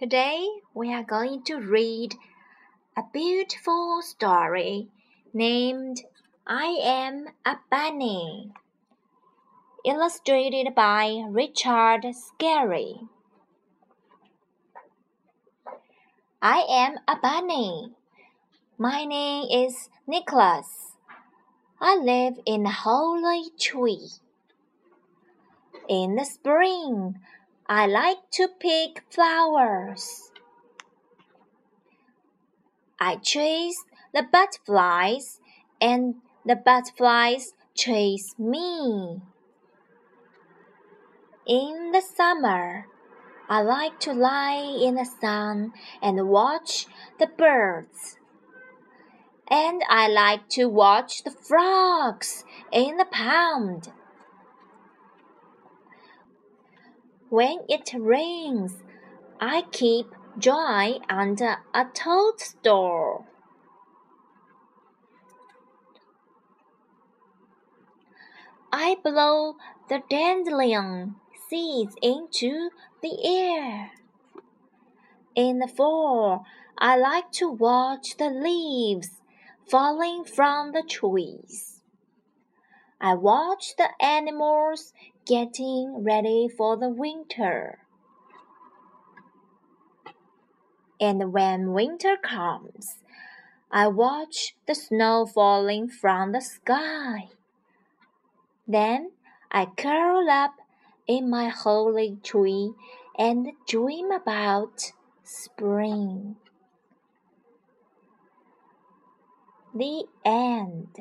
Today we are going to read a beautiful story named I Am a Bunny, illustrated by Richard Scarry. I am a bunny. My name is Nicholas. I live in a holly tree. In the spring, I like to pick flowers. I chase the butterflies, and the butterflies chase me. In the summer, I like to lie in the sun and watch the birds. And I like to watch the frogs in the pond. When it rains, I keep dry under a toadstool. I blow the dandelion seeds into the air. In the fall, I like to watch the leaves falling from the trees. I watch the animals getting ready for the winter. And when winter comes, I watch the snow falling from the sky. Then I curl up in my holly tree and dream about spring. The end.